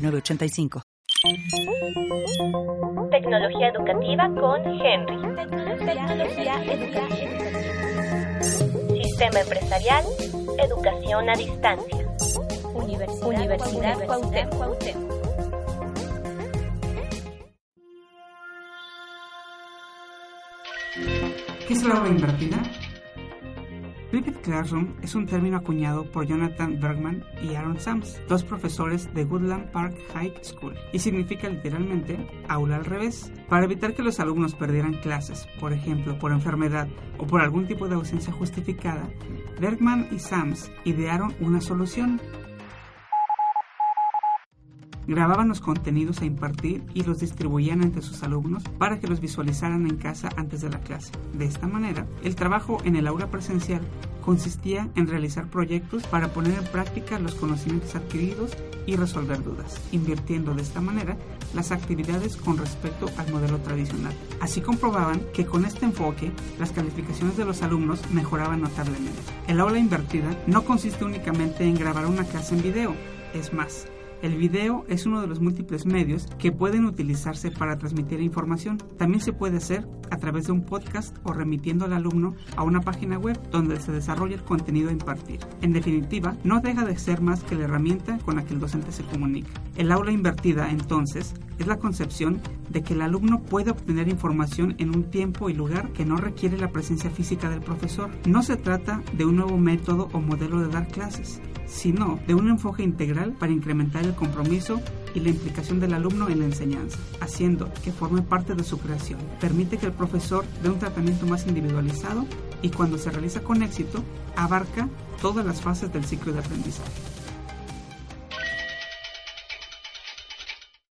906985. Tecnología educativa con Henry. Tecnología educativa. Sistema empresarial, educación a distancia. Universidad, Universidad Cuauhtémoc. ¿Qué es la aula invertida? Vivid Classroom es un término acuñado por Jonathan Bergman y Aaron Sams, dos profesores de Woodland Park High School, y significa literalmente aula al revés. Para evitar que los alumnos perdieran clases, por ejemplo, por enfermedad o por algún tipo de ausencia justificada, Bergman y Sams idearon una solución grababan los contenidos a impartir y los distribuían entre sus alumnos para que los visualizaran en casa antes de la clase. De esta manera, el trabajo en el aula presencial consistía en realizar proyectos para poner en práctica los conocimientos adquiridos y resolver dudas, invirtiendo de esta manera las actividades con respecto al modelo tradicional. Así comprobaban que con este enfoque las calificaciones de los alumnos mejoraban notablemente. El aula invertida no consiste únicamente en grabar una clase en video, es más, el video es uno de los múltiples medios que pueden utilizarse para transmitir información. También se puede hacer a través de un podcast o remitiendo al alumno a una página web donde se desarrolla el contenido a impartir. En definitiva, no deja de ser más que la herramienta con la que el docente se comunica. El aula invertida, entonces, es la concepción de que el alumno puede obtener información en un tiempo y lugar que no requiere la presencia física del profesor. No se trata de un nuevo método o modelo de dar clases, sino de un enfoque integral para incrementar el compromiso y la implicación del alumno en la enseñanza, haciendo que forme parte de su creación. Permite que el profesor dé un tratamiento más individualizado y cuando se realiza con éxito, abarca todas las fases del ciclo de aprendizaje.